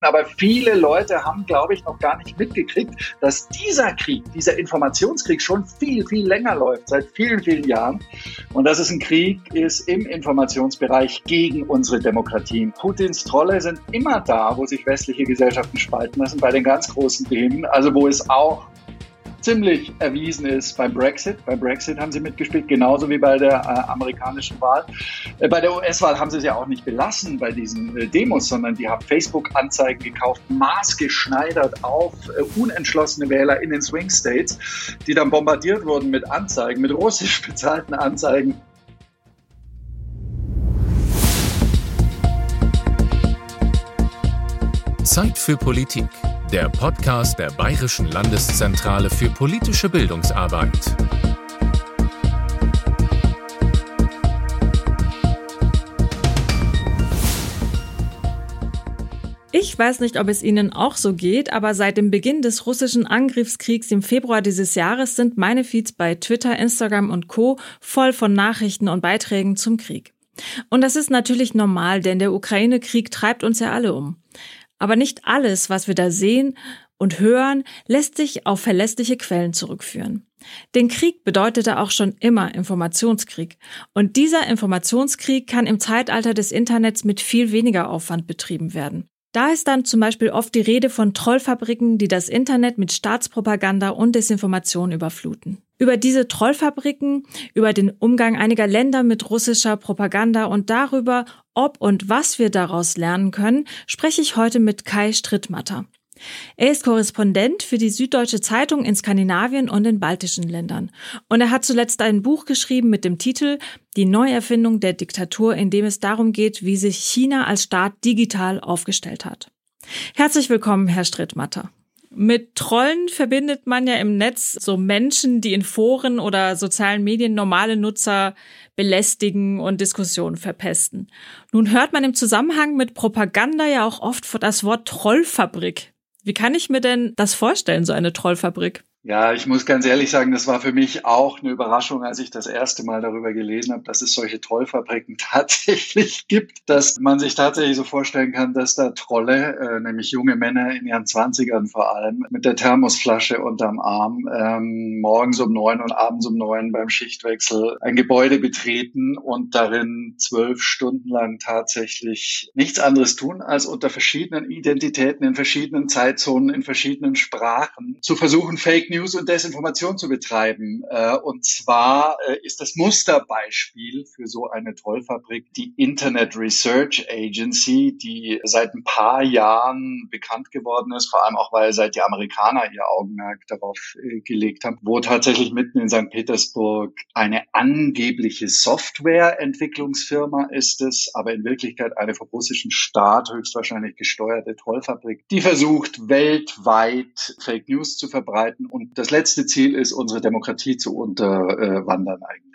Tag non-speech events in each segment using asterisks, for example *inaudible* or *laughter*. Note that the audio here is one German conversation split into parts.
Aber viele Leute haben, glaube ich, noch gar nicht mitgekriegt, dass dieser Krieg, dieser Informationskrieg schon viel, viel länger läuft, seit vielen, vielen Jahren. Und dass es ein Krieg ist im Informationsbereich gegen unsere Demokratien. Putins Trolle sind immer da, wo sich westliche Gesellschaften spalten lassen, bei den ganz großen Themen. Also wo es auch ziemlich erwiesen ist beim Brexit. Beim Brexit haben sie mitgespielt, genauso wie bei der äh, amerikanischen Wahl. Äh, bei der US-Wahl haben sie es ja auch nicht belassen bei diesen äh, Demos, sondern die haben Facebook-Anzeigen gekauft, maßgeschneidert auf äh, unentschlossene Wähler in den Swing States, die dann bombardiert wurden mit Anzeigen, mit russisch bezahlten Anzeigen. Zeit für Politik der Podcast der Bayerischen Landeszentrale für politische Bildungsarbeit. Ich weiß nicht, ob es Ihnen auch so geht, aber seit dem Beginn des russischen Angriffskriegs im Februar dieses Jahres sind meine Feeds bei Twitter, Instagram und Co voll von Nachrichten und Beiträgen zum Krieg. Und das ist natürlich normal, denn der Ukraine-Krieg treibt uns ja alle um. Aber nicht alles, was wir da sehen und hören, lässt sich auf verlässliche Quellen zurückführen. Den Krieg bedeutete auch schon immer Informationskrieg. Und dieser Informationskrieg kann im Zeitalter des Internets mit viel weniger Aufwand betrieben werden. Da ist dann zum Beispiel oft die Rede von Trollfabriken, die das Internet mit Staatspropaganda und Desinformation überfluten. Über diese Trollfabriken, über den Umgang einiger Länder mit russischer Propaganda und darüber, ob und was wir daraus lernen können, spreche ich heute mit Kai Strittmatter. Er ist Korrespondent für die Süddeutsche Zeitung in Skandinavien und den baltischen Ländern. Und er hat zuletzt ein Buch geschrieben mit dem Titel Die Neuerfindung der Diktatur, in dem es darum geht, wie sich China als Staat digital aufgestellt hat. Herzlich willkommen, Herr Strittmatter. Mit Trollen verbindet man ja im Netz so Menschen, die in Foren oder sozialen Medien normale Nutzer belästigen und Diskussionen verpesten. Nun hört man im Zusammenhang mit Propaganda ja auch oft das Wort Trollfabrik. Wie kann ich mir denn das vorstellen, so eine Trollfabrik? Ja, ich muss ganz ehrlich sagen, das war für mich auch eine Überraschung, als ich das erste Mal darüber gelesen habe, dass es solche Trollfabriken *laughs* tatsächlich gibt, dass man sich tatsächlich so vorstellen kann, dass da Trolle, äh, nämlich junge Männer in ihren Zwanzigern vor allem, mit der Thermosflasche unterm Arm, ähm, morgens um neun und abends um neun beim Schichtwechsel ein Gebäude betreten und darin zwölf Stunden lang tatsächlich nichts anderes tun, als unter verschiedenen Identitäten, in verschiedenen Zeitzonen, in verschiedenen Sprachen zu versuchen, Fake News News und Desinformation zu betreiben. Äh, und zwar äh, ist das Musterbeispiel für so eine Trollfabrik die Internet Research Agency, die seit ein paar Jahren bekannt geworden ist, vor allem auch, weil seit die Amerikaner ihr Augenmerk darauf äh, gelegt haben, wo tatsächlich mitten in St. Petersburg eine angebliche Softwareentwicklungsfirma ist es, aber in Wirklichkeit eine vom russischen Staat höchstwahrscheinlich gesteuerte Trollfabrik, die versucht, weltweit Fake News zu verbreiten und das letzte Ziel ist, unsere Demokratie zu unterwandern eigentlich.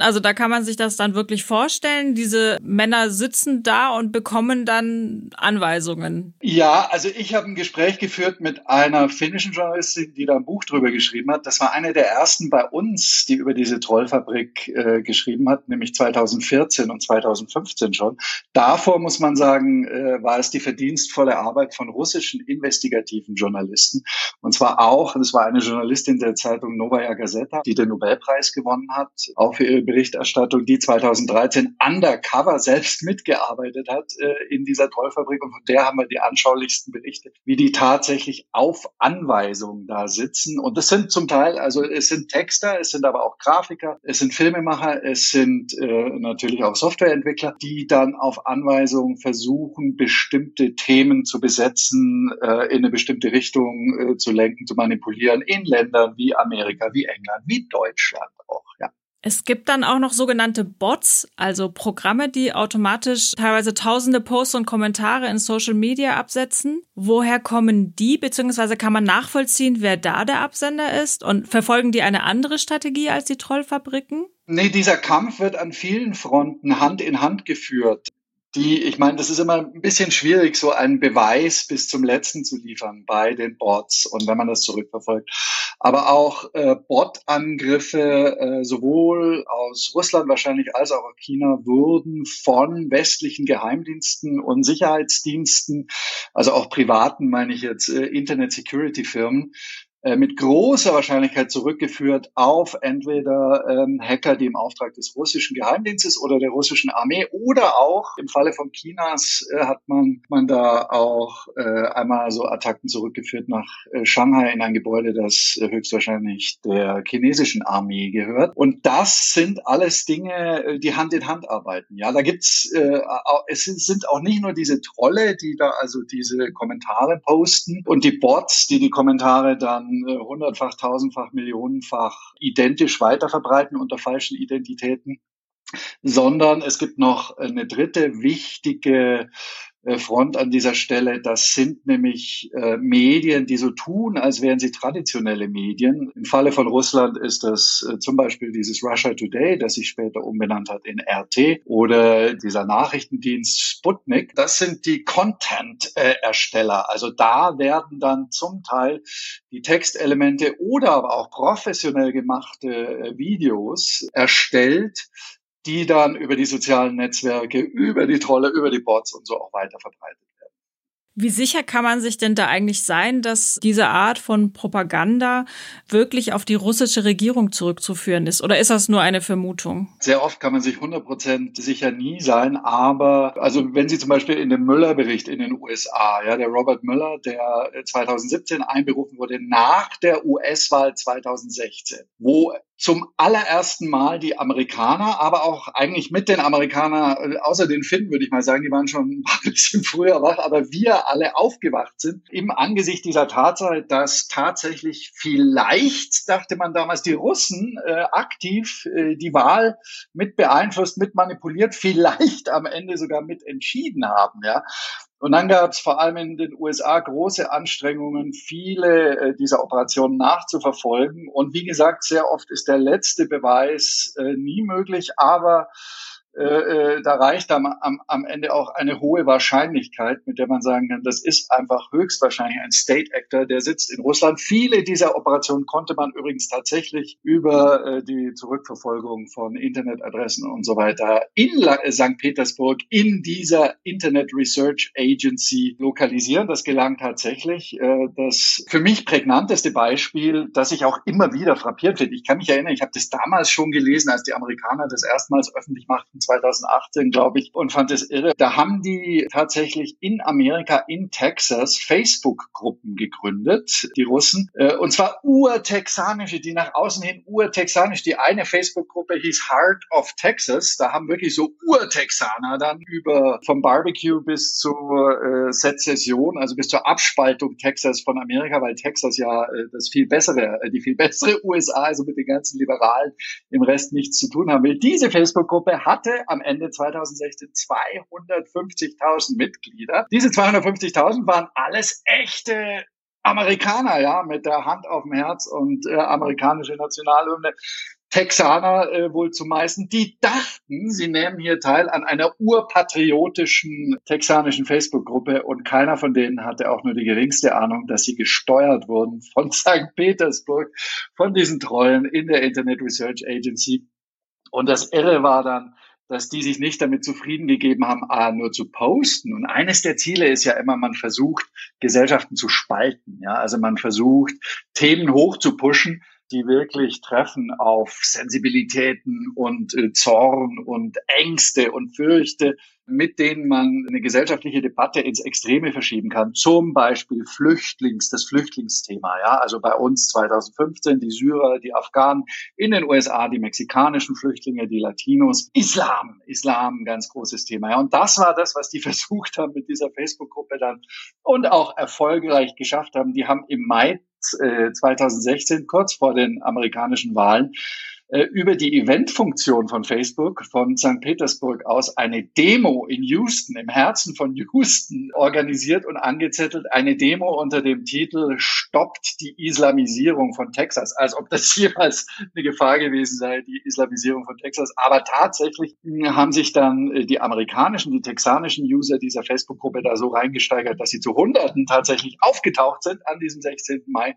Also da kann man sich das dann wirklich vorstellen. Diese Männer sitzen da und bekommen dann Anweisungen. Ja, also ich habe ein Gespräch geführt mit einer finnischen Journalistin, die da ein Buch drüber geschrieben hat. Das war eine der ersten bei uns, die über diese Trollfabrik äh, geschrieben hat, nämlich 2014 und 2015 schon. Davor muss man sagen, äh, war es die verdienstvolle Arbeit von russischen investigativen Journalisten. Und zwar auch, das war eine Journalistin der Zeitung Novaya Gazeta, die den Nobelpreis gewonnen hat, auch für ihre Berichterstattung, die 2013 undercover selbst mitgearbeitet hat äh, in dieser Trollfabrik. Und von der haben wir die anschaulichsten Berichte, wie die tatsächlich auf Anweisung da sitzen. Und das sind zum Teil, also es sind Texter, es sind aber auch Grafiker, es sind Filmemacher, es sind äh, natürlich auch Softwareentwickler, die dann auf Anweisung versuchen, bestimmte Themen zu besetzen, äh, in eine bestimmte Richtung äh, zu lenken, zu manipulieren, in Ländern wie Amerika, wie England, wie Deutschland auch, ja. Es gibt dann auch noch sogenannte Bots, also Programme, die automatisch teilweise tausende Posts und Kommentare in Social Media absetzen. Woher kommen die, beziehungsweise kann man nachvollziehen, wer da der Absender ist? Und verfolgen die eine andere Strategie als die Trollfabriken? Nee, dieser Kampf wird an vielen Fronten Hand in Hand geführt. Die, ich meine, das ist immer ein bisschen schwierig, so einen Beweis bis zum letzten zu liefern bei den Bots und wenn man das zurückverfolgt. Aber auch äh, Bot-Angriffe äh, sowohl aus Russland wahrscheinlich als auch aus China wurden von westlichen Geheimdiensten und Sicherheitsdiensten, also auch privaten, meine ich jetzt, äh, Internet-Security-Firmen, mit großer Wahrscheinlichkeit zurückgeführt auf entweder ähm, Hacker, die im Auftrag des russischen Geheimdienstes oder der russischen Armee oder auch im Falle von Chinas äh, hat man, man da auch äh, einmal so Attacken zurückgeführt nach äh, Shanghai in ein Gebäude, das äh, höchstwahrscheinlich der chinesischen Armee gehört. Und das sind alles Dinge, äh, die Hand in Hand arbeiten. Ja, da gibt's äh, es sind auch nicht nur diese Trolle, die da also diese Kommentare posten und die Bots, die die Kommentare dann äh, hundertfach, tausendfach, millionenfach identisch weiterverbreiten unter falschen Identitäten, sondern es gibt noch eine dritte wichtige äh, Front an dieser Stelle. Das sind nämlich äh, Medien, die so tun, als wären sie traditionelle Medien. Im Falle von Russland ist das äh, zum Beispiel dieses Russia Today, das sich später umbenannt hat in RT oder dieser Nachrichtendienst Sputnik. Das sind die Content-Ersteller. Also da werden dann zum Teil die Textelemente oder aber auch professionell gemachte äh, Videos erstellt, die dann über die sozialen Netzwerke, über die Trolle, über die Bots und so auch weiter verbreitet werden. Wie sicher kann man sich denn da eigentlich sein, dass diese Art von Propaganda wirklich auf die russische Regierung zurückzuführen ist? Oder ist das nur eine Vermutung? Sehr oft kann man sich 100% sicher nie sein, aber also wenn Sie zum Beispiel in dem Müller-Bericht in den USA, ja, der Robert Müller, der 2017 einberufen wurde nach der US-Wahl 2016, wo zum allerersten Mal die Amerikaner, aber auch eigentlich mit den Amerikanern, äh, außer den Finnen würde ich mal sagen, die waren schon ein *laughs* bisschen früher wach, aber wir alle aufgewacht sind im Angesicht dieser Tatsache, dass tatsächlich vielleicht, dachte man damals, die Russen äh, aktiv äh, die Wahl mit beeinflusst, mit manipuliert, *laughs* vielleicht am Ende sogar mit entschieden haben. Ja, und dann gab es vor allem in den USA große Anstrengungen, viele äh, dieser Operationen nachzuverfolgen. Und wie gesagt, sehr oft ist der letzte Beweis äh, nie möglich, aber äh, äh, da reicht am, am, am Ende auch eine hohe Wahrscheinlichkeit, mit der man sagen kann, das ist einfach höchstwahrscheinlich ein State Actor, der sitzt in Russland. Viele dieser Operationen konnte man übrigens tatsächlich über äh, die Zurückverfolgung von Internetadressen und so weiter in La äh, St. Petersburg in dieser Internet Research Agency lokalisieren. Das gelang tatsächlich. Äh, das für mich prägnanteste Beispiel, das ich auch immer wieder frappiert finde. Ich kann mich erinnern, ich habe das damals schon gelesen, als die Amerikaner das erstmals öffentlich machten 2018, glaube ich, und fand es irre. Da haben die tatsächlich in Amerika, in Texas, Facebook-Gruppen gegründet, die Russen, äh, und zwar urtexanische, die nach außen hin urtexanisch. Die eine Facebook-Gruppe hieß Heart of Texas. Da haben wirklich so Urtexaner dann über vom Barbecue bis zur äh, Sezession, also bis zur Abspaltung Texas von Amerika, weil Texas ja äh, das viel bessere, äh, die viel bessere *laughs* USA, also mit den ganzen Liberalen im Rest nichts zu tun haben will. Diese Facebook-Gruppe hatte hatte am Ende 2016 250.000 Mitglieder. Diese 250.000 waren alles echte Amerikaner, ja, mit der Hand auf dem Herz und äh, amerikanische Nationalhymne. Texaner äh, wohl zumeisten, die dachten, sie nehmen hier teil an einer urpatriotischen texanischen Facebook-Gruppe und keiner von denen hatte auch nur die geringste Ahnung, dass sie gesteuert wurden von *laughs* St. Petersburg, von diesen Trollen in der Internet Research Agency. Und das Irre war dann, dass die sich nicht damit zufrieden gegeben haben, A, nur zu posten. Und eines der Ziele ist ja immer, man versucht, Gesellschaften zu spalten. Ja, also man versucht, Themen hoch zu pushen, die wirklich treffen auf Sensibilitäten und äh, Zorn und Ängste und Fürchte, mit denen man eine gesellschaftliche Debatte ins Extreme verschieben kann. Zum Beispiel Flüchtlings, das Flüchtlingsthema. Ja, also bei uns 2015 die Syrer, die Afghanen, in den USA die mexikanischen Flüchtlinge, die Latinos, Islam, Islam, ganz großes Thema. Ja, und das war das, was die *laughs* versucht haben mit dieser Facebook-Gruppe dann und auch erfolgreich geschafft haben. Die haben im Mai 2016, äh, kurz vor den amerikanischen Wahlen, über die Eventfunktion von Facebook von St. Petersburg aus eine Demo in Houston, im Herzen von Houston, organisiert und angezettelt. Eine Demo unter dem Titel Stoppt die Islamisierung von Texas. Als ob das *laughs* jemals eine Gefahr gewesen sei, die Islamisierung von Texas. Aber tatsächlich haben sich dann äh, die amerikanischen, die texanischen User dieser Facebook-Gruppe da so reingesteigert, dass sie zu Hunderten tatsächlich aufgetaucht sind an diesem 16. Mai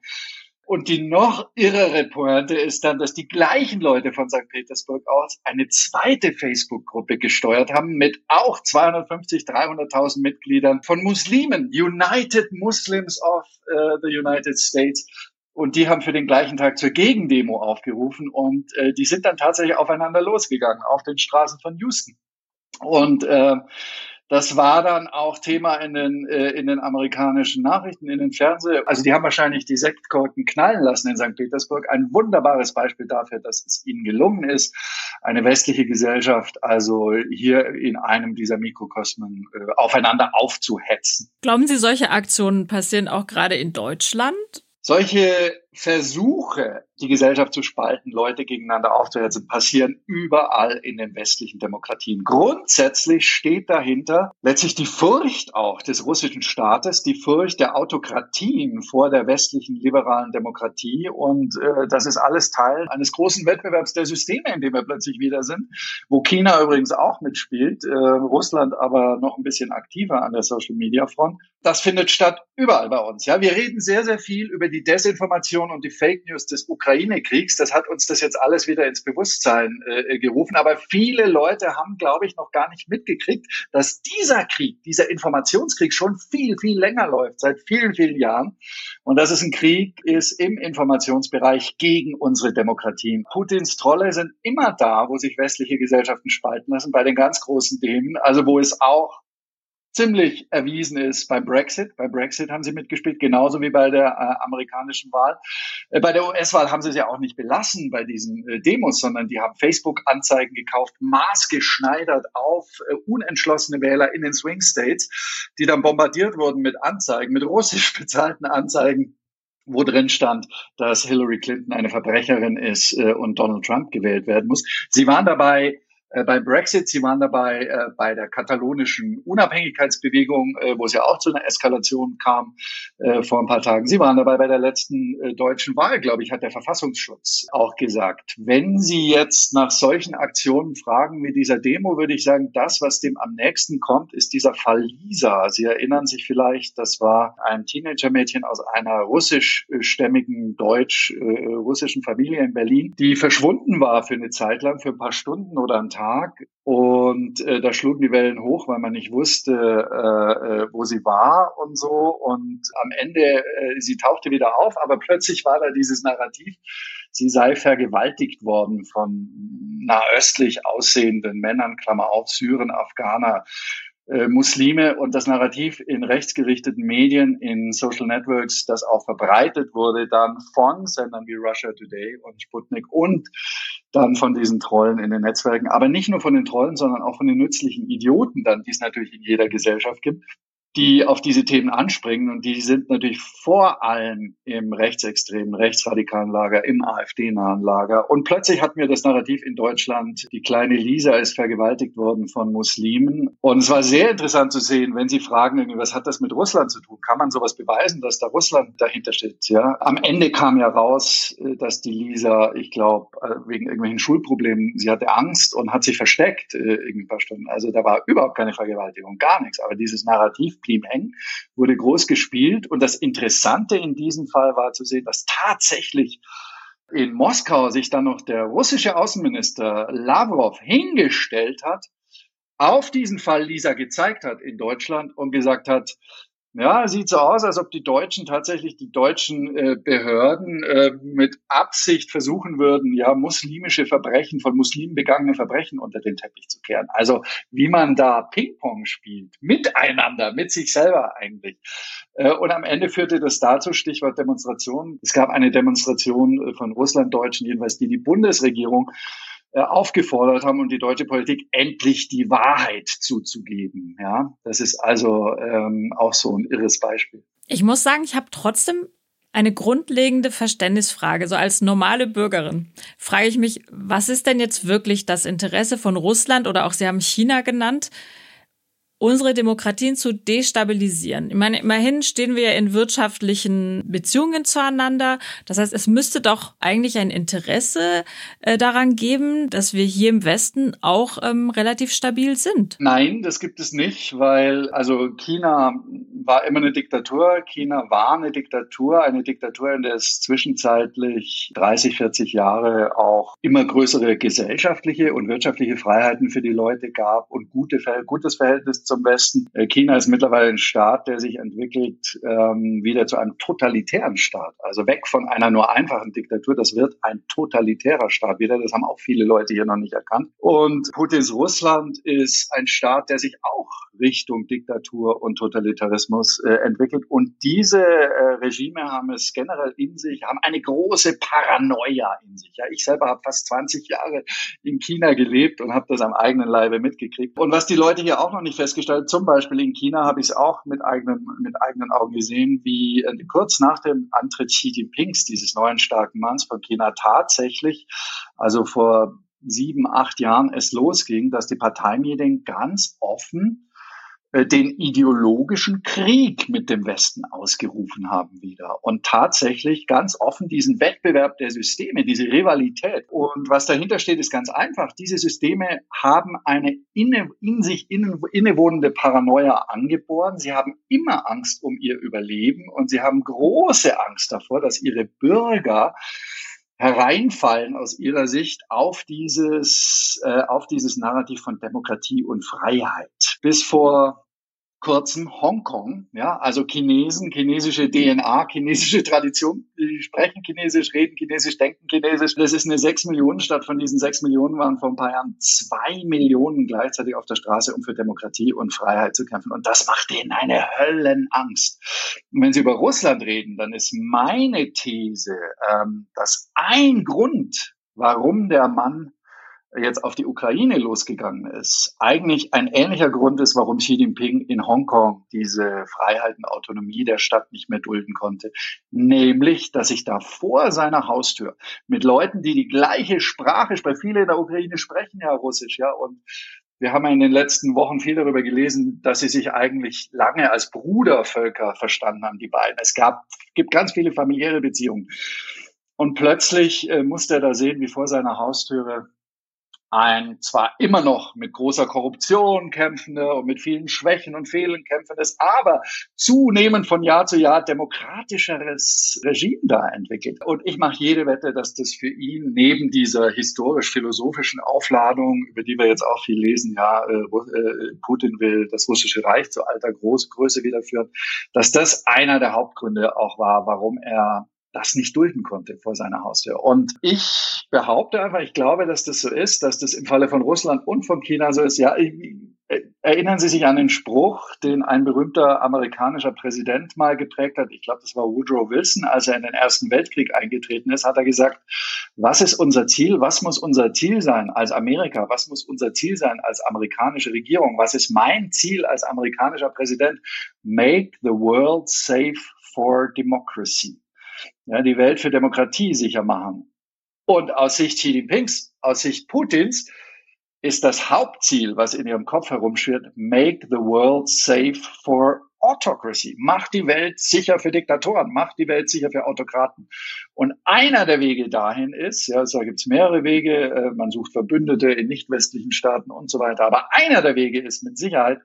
und die noch irrere Pointe ist dann, dass die gleichen Leute von St. Petersburg aus eine zweite Facebook-Gruppe gesteuert haben mit auch 250, 300.000 Mitgliedern von Muslimen, United Muslims of uh, the United States. Und die haben für den gleichen Tag zur Gegendemo aufgerufen und äh, die sind dann tatsächlich aufeinander losgegangen auf den Straßen von Houston. Und äh, das war dann auch Thema in den, äh, in den amerikanischen Nachrichten, in den Fernseh. Also die haben wahrscheinlich die Sektkorken knallen lassen in St. Petersburg. Ein wunderbares Beispiel dafür, dass es ihnen gelungen ist, eine westliche Gesellschaft also hier in einem dieser Mikrokosmen äh, aufeinander aufzuhetzen. Glauben Sie, solche Aktionen passieren auch gerade in Deutschland? Solche Versuche, die Gesellschaft zu spalten, Leute gegeneinander aufzuhetzen, passieren überall in den westlichen Demokratien. Grundsätzlich steht dahinter letztlich die Furcht auch des russischen Staates, die Furcht der Autokratien vor der westlichen liberalen Demokratie. Und äh, das ist alles Teil eines großen Wettbewerbs der Systeme, in dem wir plötzlich wieder sind, wo China übrigens auch mitspielt, äh, Russland aber noch ein bisschen aktiver an der Social-Media-Front. Das findet statt überall bei uns. Ja, wir reden sehr, sehr viel über die Desinformation und die Fake News des Ukraine-Kriegs. Das hat uns das jetzt alles wieder ins Bewusstsein äh, gerufen. Aber viele Leute haben, glaube ich, noch gar nicht mitgekriegt, dass dieser Krieg, dieser Informationskrieg schon viel, viel länger läuft, seit vielen, vielen Jahren. Und dass es ein Krieg ist im Informationsbereich gegen unsere Demokratien. Putins Trolle sind immer da, wo sich westliche Gesellschaften spalten lassen, bei den ganz großen Themen. Also wo es auch ziemlich erwiesen ist beim Brexit. Bei Brexit haben sie mitgespielt, genauso wie bei der äh, amerikanischen Wahl. Äh, bei der US-Wahl haben sie es ja auch nicht belassen bei diesen äh, Demos, sondern die haben Facebook-Anzeigen gekauft, maßgeschneidert auf äh, unentschlossene Wähler in den Swing States, die dann bombardiert wurden mit Anzeigen, mit russisch *laughs* bezahlten Anzeigen wo drin stand, dass Hillary Clinton eine Verbrecherin ist äh, und Donald Trump gewählt werden muss. Sie waren dabei äh, beim Brexit, Sie waren dabei äh, bei der katalonischen Unabhängigkeitsbewegung, äh, wo es ja auch zu einer Eskalation kam äh, vor ein paar Tagen. Sie waren dabei bei der letzten äh, deutschen Wahl, glaube ich, hat der Verfassungsschutz auch gesagt. Wenn Sie jetzt nach solchen Aktionen fragen mit dieser Demo, würde ich sagen, das, was dem am nächsten kommt, ist dieser Fall Lisa. Sie erinnern sich vielleicht, das war ein Teenagermädchen aus einer russischstämmigen deutsch-russischen äh, Familie in Berlin, die verschwunden war für eine Zeit lang, für ein paar Stunden oder einen Tag Tag und äh, da schlugen die Wellen hoch, weil man nicht wusste, äh, äh, wo sie war und so. Und am Ende, äh, sie tauchte wieder auf, aber plötzlich war da dieses Narrativ, sie sei vergewaltigt worden von nahöstlich aussehenden Männern, Klammer auf, Syren, Afghaner, äh, Muslime und das Narrativ in rechtsgerichteten Medien, in Social Networks, das auch verbreitet wurde, dann von Sendern wie Russia Today und Sputnik und dann von diesen Trollen in den Netzwerken, aber nicht nur von den Trollen, sondern auch von den nützlichen Idioten dann, die es natürlich in jeder Gesellschaft gibt, die auf diese Themen anspringen und die sind natürlich vor allem im rechtsextremen, rechtsradikalen Lager, im AfD-nahen Lager. Und plötzlich hatten wir das Narrativ in Deutschland, die kleine Lisa ist vergewaltigt worden von Muslimen. Und es war sehr interessant zu sehen, wenn Sie fragen, was hat das mit Russland zu tun? Kann man sowas beweisen, dass da Russland dahinter steht? Ja, am Ende kam ja raus, äh, dass die Lisa, ich glaube, äh, wegen irgendwelchen Schulproblemen, sie hatte Angst und hat sich versteckt äh, irgendwie ein paar Stunden. Also da war überhaupt keine Vergewaltigung, gar nichts. Aber dieses Narrativ blieb hängen, wurde groß gespielt. Und das Interessante in diesem Fall war zu sehen, dass tatsächlich in Moskau sich dann noch der russische Außenminister Lavrov hingestellt hat, auf diesen Fall Lisa gezeigt hat in Deutschland und gesagt hat, ja, sieht so aus, als ob die Deutschen tatsächlich die deutschen äh, Behörden äh, mit Absicht versuchen würden, ja, muslimische Verbrechen, von Muslimen begangene Verbrechen unter den Teppich zu kehren. Also wie man da Ping-Pong spielt, miteinander, mit sich selber eigentlich. Äh, und am Ende führte das dazu, Stichwort Demonstration. Es gab eine Demonstration äh, von Russlanddeutschen, jedenfalls die die Bundesregierung aufgefordert haben und die deutsche Politik endlich die Wahrheit zuzugeben. Ja, das ist also ähm, auch so ein irres Beispiel. Ich muss sagen, ich habe trotzdem Eine grundlegende Verständnisfrage, so als normale Bürgerin, frage ich mich, was ist denn jetzt wirklich das Interesse von Russland oder auch Sie haben China genannt, unsere Demokratien zu destabilisieren. Ich meine, immerhin stehen wir ja in wirtschaftlichen Beziehungen zueinander. Das heißt, es müsste doch eigentlich ein Interesse äh, daran geben, dass wir hier im Westen auch ähm, relativ stabil sind. Nein, das gibt es nicht, weil also China war immer eine Diktatur. China war eine Diktatur, eine Diktatur, in der es zwischenzeitlich 30, 40 Jahre auch immer größere gesellschaftliche und wirtschaftliche Freiheiten für die Leute gab und gute, gutes Verhältnis zum Westen. Äh, China ist mittlerweile ein Staat, der sich entwickelt ähm, wieder zu einem totalitären Staat. Also weg von einer nur einfachen Diktatur. Das wird ein totalitärer Staat wieder. Das haben auch viele Leute hier noch nicht erkannt. Und Putins Russland ist ein Staat, der sich auch Richtung Diktatur und Totalitarismus äh, entwickelt. Und diese äh, Regime haben es generell in sich, haben eine große Paranoia in sich. Ja, ich selber habe fast 20 Jahre in China gelebt und habe das am eigenen Leibe mitgekriegt. Und was die Leute hier auch noch nicht festgestellt, zum Beispiel in China habe ich es auch mit eigenen, mit eigenen Augen gesehen, wie äh, kurz nach dem Antritt Xi Jinpings, dieses neuen starken Manns von China, tatsächlich, also vor sieben, acht Jahren es losging, dass die Parteimedien ganz offen den ideologischen Krieg mit dem Westen ausgerufen haben wieder und tatsächlich ganz offen diesen Wettbewerb der Systeme, diese Rivalität. Und was dahinter steht, ist ganz einfach. Diese Systeme haben eine inne, in sich innen, innewohnende Paranoia angeboren. Sie haben immer Angst um ihr Überleben und sie haben große Angst davor, dass ihre Bürger hereinfallen aus ihrer Sicht auf dieses, äh, auf dieses Narrativ von Demokratie und Freiheit. Bis vor kurzem Hongkong, ja, also Chinesen, chinesische DNA, chinesische Tradition, die sprechen Chinesisch, reden Chinesisch, denken Chinesisch. Das ist eine sechs Millionen Stadt. Von diesen sechs Millionen waren vor ein paar Jahren zwei Millionen gleichzeitig auf der Straße, um für Demokratie und Freiheit zu kämpfen. Und das macht denen eine Höllenangst. Und wenn Sie über Russland reden, dann ist meine These, ähm, dass ein Grund, warum der Mann jetzt auf die Ukraine losgegangen ist, eigentlich ein ähnlicher Grund ist, warum Xi Jinping in Hongkong diese Freiheit und Autonomie der Stadt nicht mehr dulden konnte. Nämlich, dass sich da vor seiner Haustür mit Leuten, die die gleiche Sprache, weil viele in der Ukraine sprechen ja Russisch, ja, und wir haben ja in den letzten Wochen viel darüber gelesen, dass sie sich eigentlich lange als Brudervölker verstanden haben, die beiden. Es gab, gibt ganz viele familiäre Beziehungen. Und plötzlich äh, musste er da sehen, wie vor seiner Haustüre ein zwar immer noch mit großer Korruption kämpfende und mit vielen Schwächen und Fehlern kämpfendes, aber zunehmend von Jahr zu Jahr demokratischeres Regime da entwickelt. Und ich mache jede Wette, dass das für ihn neben dieser historisch-philosophischen Aufladung, über die wir jetzt auch viel lesen, ja, äh, äh, Putin will das russische Reich zu alter Größe wiederführen, dass das einer der Hauptgründe auch war, warum er das nicht dulden konnte vor seiner Haustür. Und ich behaupte einfach, ich glaube, dass das so ist, dass das im Falle von Russland und von China so ist. Ja, erinnern Sie sich an den Spruch, den ein berühmter amerikanischer Präsident mal geprägt hat. Ich glaube, das war Woodrow Wilson, als er in den Ersten Weltkrieg eingetreten ist, hat er gesagt, was ist unser Ziel? Was muss unser Ziel sein als Amerika? Was muss unser Ziel sein als amerikanische Regierung? Was ist mein Ziel als amerikanischer Präsident? Make the world safe for democracy ja, die Welt für Demokratie sicher machen. Und aus Sicht Xi Jinpings, aus Sicht Putins, ist das Hauptziel, was in ihrem Kopf herumschwirrt, make the world safe for Autocracy. Macht die Welt sicher für Diktatoren, macht die Welt sicher für Autokraten. Und einer der Wege dahin ist, ja, da gibt es mehrere Wege, äh, man sucht Verbündete in nicht westlichen Staaten und so weiter. Aber einer der Wege ist mit Sicherheit,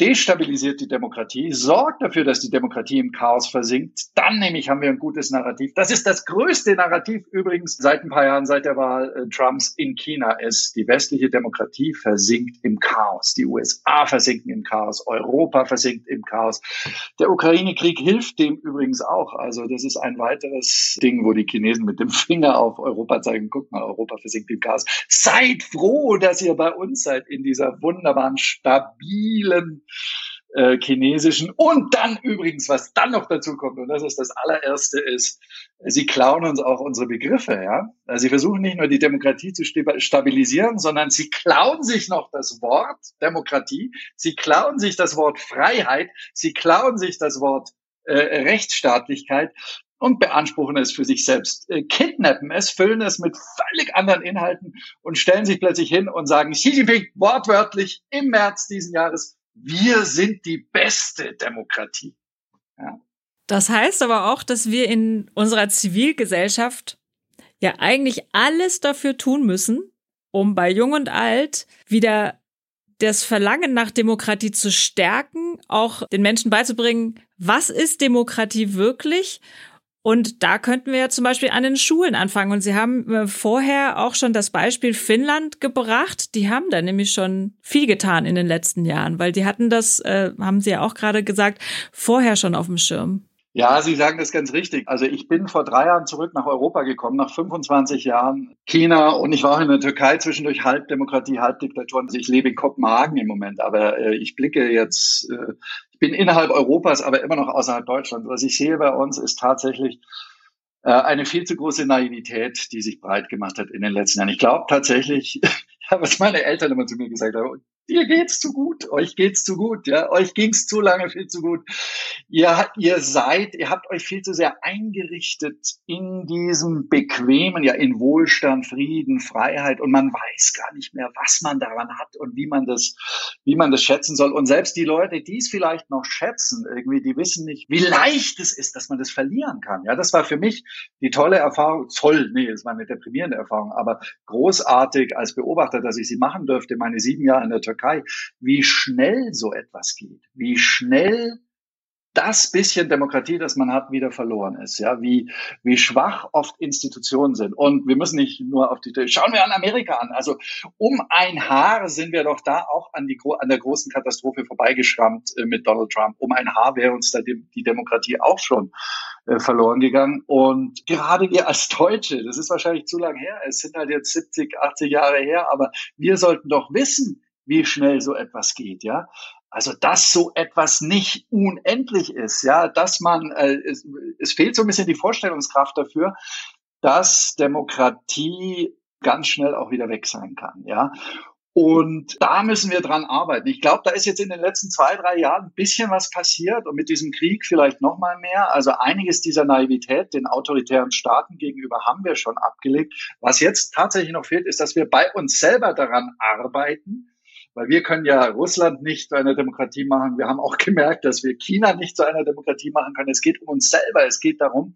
destabilisiert die Demokratie, sorgt dafür, dass die Demokratie im Chaos versinkt. Dann nämlich haben wir ein gutes Narrativ. Das ist das größte Narrativ übrigens seit ein paar Jahren, seit der Wahl äh, Trumps in China ist. Die westliche Demokratie versinkt im Chaos. Die USA versinken im Chaos. Europa versinkt im Chaos. Der Ukraine-Krieg hilft dem übrigens auch. Also das ist ein weiteres Ding, wo die Chinesen mit dem *laughs* Finger auf Europa zeigen. Guck mal, Europa versinkt im Chaos. Seid froh, dass ihr bei uns seid in dieser wunderbaren, stabilen äh, chinesischen. Und dann übrigens, was dann noch dazu kommt, und das ist das allererste, ist, sie klauen uns auch unsere Begriffe. Ja? Also sie versuchen nicht nur die Demokratie zu stabilisieren, sondern sie klauen sich noch das Wort Demokratie, sie klauen sich das Wort Freiheit, sie klauen sich das Wort äh, Rechtsstaatlichkeit und beanspruchen es für sich selbst, äh, kidnappen es, füllen es mit völlig anderen Inhalten und stellen sich plötzlich hin und sagen Xi Jinping wortwörtlich im März diesen Jahres, wir sind die beste Demokratie. Ja. Das heißt aber auch, dass wir in unserer Zivilgesellschaft ja eigentlich alles dafür tun müssen, um bei Jung und Alt wieder das Verlangen nach Demokratie zu stärken, auch den Menschen beizubringen, was ist Demokratie wirklich? Und da könnten wir ja zum Beispiel an den Schulen anfangen. Und Sie haben äh, vorher auch schon das Beispiel Finnland gebracht. Die haben da nämlich schon viel getan in den letzten Jahren, weil die hatten das, äh, haben Sie ja auch gerade gesagt, vorher schon auf dem Schirm. Ja, Sie sagen das ganz richtig. Also ich bin vor drei Jahren zurück nach Europa gekommen, nach 25 Jahren China und ich war auch in der Türkei zwischendurch halb Demokratie, halb Diktatur. Also ich lebe in Kopenhagen im Moment, aber äh, ich blicke jetzt, äh, bin innerhalb Europas, aber immer noch außerhalb Deutschlands. Was ich sehe bei uns ist tatsächlich äh, eine viel zu große Naivität, die sich breit gemacht hat in den letzten Jahren. Ich glaube tatsächlich, *laughs* was meine Eltern immer zu mir gesagt haben, Ihr geht's zu gut, euch geht's zu gut, ja, euch ging's zu lange viel zu gut. Ihr, ihr seid, ihr habt euch viel zu sehr eingerichtet in diesem bequemen, ja, in Wohlstand, Frieden, Freiheit und man weiß gar nicht mehr, was man daran hat und wie man das, wie man das schätzen soll. Und selbst die Leute, die es vielleicht noch schätzen, irgendwie, die wissen nicht, wie leicht es ist, dass man das verlieren kann. Ja, das war für mich die tolle Erfahrung, toll, nee, es war eine deprimierende Erfahrung, aber großartig als Beobachter, dass ich sie machen durfte, meine sieben Jahre in der Türkei Türkei, wie schnell so etwas geht, wie schnell das bisschen Demokratie, das man hat, wieder verloren ist. Ja, wie, wie schwach oft Institutionen sind. Und wir müssen nicht nur auf die, schauen wir an Amerika an. Also um ein Haar sind wir doch da auch an die, an der großen Katastrophe vorbeigeschrammt äh, mit Donald Trump. Um ein Haar wäre uns da die, die Demokratie auch schon äh, verloren gegangen. Und gerade wir als Deutsche, das ist wahrscheinlich zu lang her, es sind halt jetzt 70, 80 Jahre her, aber wir sollten doch wissen, wie schnell so etwas geht, ja. Also, dass so etwas nicht unendlich ist, ja, dass man, äh, es, es fehlt so ein bisschen die Vorstellungskraft dafür, dass Demokratie ganz schnell auch wieder weg sein kann, ja. Und da müssen wir dran arbeiten. Ich glaube, da ist jetzt in den letzten zwei, drei Jahren ein bisschen was passiert und mit diesem Krieg vielleicht noch mal mehr. Also einiges dieser Naivität den autoritären Staaten gegenüber haben wir schon abgelegt. Was jetzt tatsächlich noch fehlt, ist, dass wir bei uns selber daran arbeiten, weil wir können ja Russland nicht zu einer Demokratie machen. Wir haben auch gemerkt, dass wir China nicht zu einer Demokratie machen können. Es geht um uns selber. Es geht darum,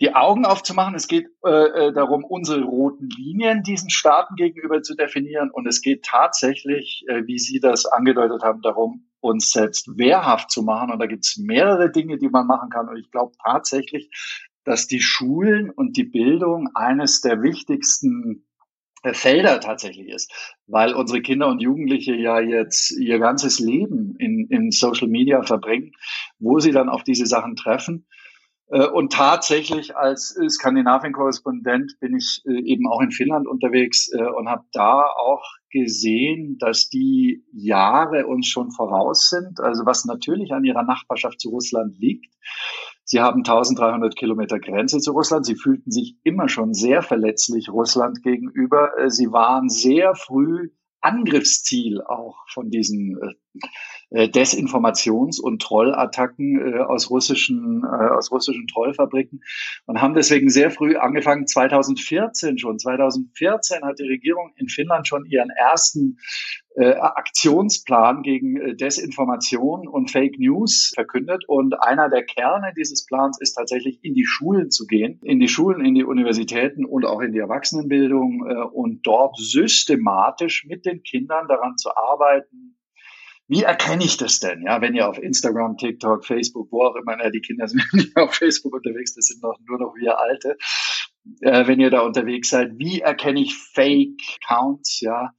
die Augen aufzumachen. Es geht äh, äh, darum, unsere roten Linien diesen Staaten gegenüber zu definieren. Und es geht tatsächlich, äh, wie Sie das angedeutet haben, darum, uns selbst wehrhaft zu machen. Und da gibt es mehrere Dinge, die man machen kann. Und ich glaube tatsächlich, dass die Schulen und die Bildung eines der wichtigsten Felder tatsächlich ist, weil unsere Kinder und Jugendliche ja jetzt ihr ganzes Leben in, in Social Media verbringen, wo sie dann auf diese Sachen treffen. Äh, und tatsächlich als Skandinavien-Korrespondent bin ich äh, eben auch in Finnland unterwegs äh, und habe da auch gesehen, dass die Jahre uns schon voraus sind, also was natürlich an ihrer Nachbarschaft zu Russland liegt. Sie haben 1300 Kilometer Grenze zu Russland. Sie fühlten sich immer schon sehr verletzlich Russland gegenüber. Sie waren sehr früh Angriffsziel auch von diesen äh, Desinformations- und Trollattacken äh, aus russischen, äh, aus russischen Trollfabriken und haben deswegen sehr früh angefangen, 2014 schon. 2014 hat die Regierung in Finnland schon ihren ersten äh, Aktionsplan gegen äh, Desinformation und Fake News verkündet. Und einer der Kerne dieses Plans ist tatsächlich in die Schulen zu gehen, in die Schulen, in die Universitäten und auch in die Erwachsenenbildung äh, und dort systematisch mit den Kindern daran zu arbeiten, wie erkenne ich das denn? Ja, wenn ihr auf Instagram, TikTok, Facebook, wo auch immer, ja, die Kinder sind *laughs* nicht auf Facebook unterwegs, das sind noch, nur noch wir Alte. Äh, wenn ihr da unterwegs seid, wie erkenne ich Fake Accounts? Ja,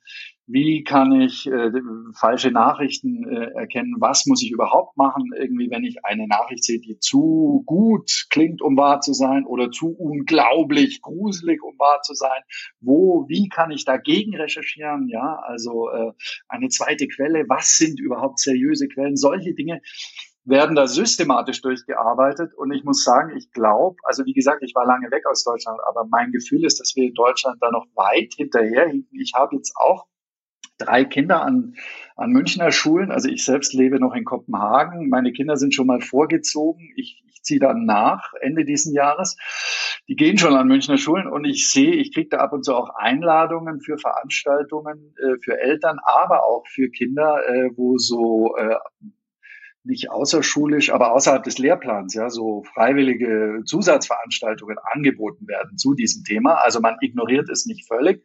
wie kann ich äh, falsche Nachrichten äh, erkennen, was muss ich überhaupt machen, irgendwie, wenn ich eine Nachricht sehe, die zu gut klingt, um wahr zu sein oder zu unglaublich gruselig, um wahr zu sein, wo, wie kann ich dagegen recherchieren, ja, also äh, eine zweite Quelle, was sind überhaupt seriöse Quellen, solche Dinge werden da systematisch durchgearbeitet. Und ich muss sagen, ich glaube, also wie gesagt, ich war lange weg aus Deutschland, aber mein Gefühl ist, dass wir in Deutschland da noch weit hinterherhinken. Ich habe jetzt auch drei Kinder an, an Münchner Schulen. Also ich selbst lebe noch in Kopenhagen. Meine Kinder sind schon mal vorgezogen. Ich, ich ziehe dann nach Ende diesen Jahres. Die gehen schon an Münchner Schulen und ich sehe, ich kriege da ab und zu auch Einladungen für Veranstaltungen äh, für Eltern, aber auch für Kinder, äh, wo so äh, nicht außerschulisch, aber außerhalb des Lehrplans, ja, so freiwillige Zusatzveranstaltungen angeboten werden zu diesem Thema. Also man ignoriert es nicht völlig.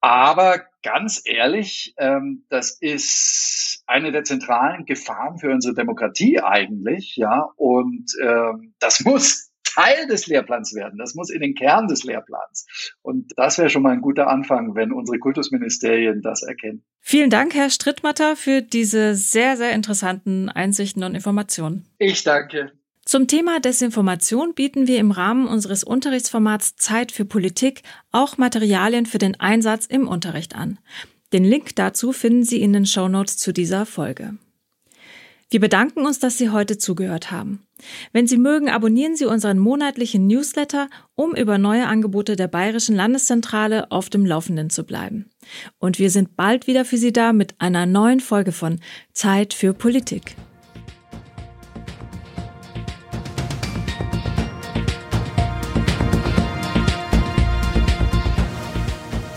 Aber ganz ehrlich, ähm, das ist eine der zentralen Gefahren für unsere Demokratie eigentlich, ja. Und ähm, das *laughs* muss Teil des Lehrplans werden. Das muss in den Kern des Lehrplans. Und das wäre schon mal ein guter Anfang, wenn unsere Kultusministerien das erkennen. Vielen Dank, Herr Strittmatter, für diese sehr, sehr interessanten Einsichten und Informationen. Ich danke. Zum Thema Desinformation bieten wir im Rahmen unseres Unterrichtsformats Zeit für Politik auch Materialien für den Einsatz im Unterricht an. Den Link dazu finden Sie in den Shownotes zu dieser Folge. Wir bedanken uns, dass Sie heute zugehört haben. Wenn Sie mögen, abonnieren Sie unseren monatlichen Newsletter, um über neue Angebote der Bayerischen Landeszentrale auf dem Laufenden zu bleiben. Und wir sind bald wieder für Sie da mit einer neuen Folge von Zeit für Politik.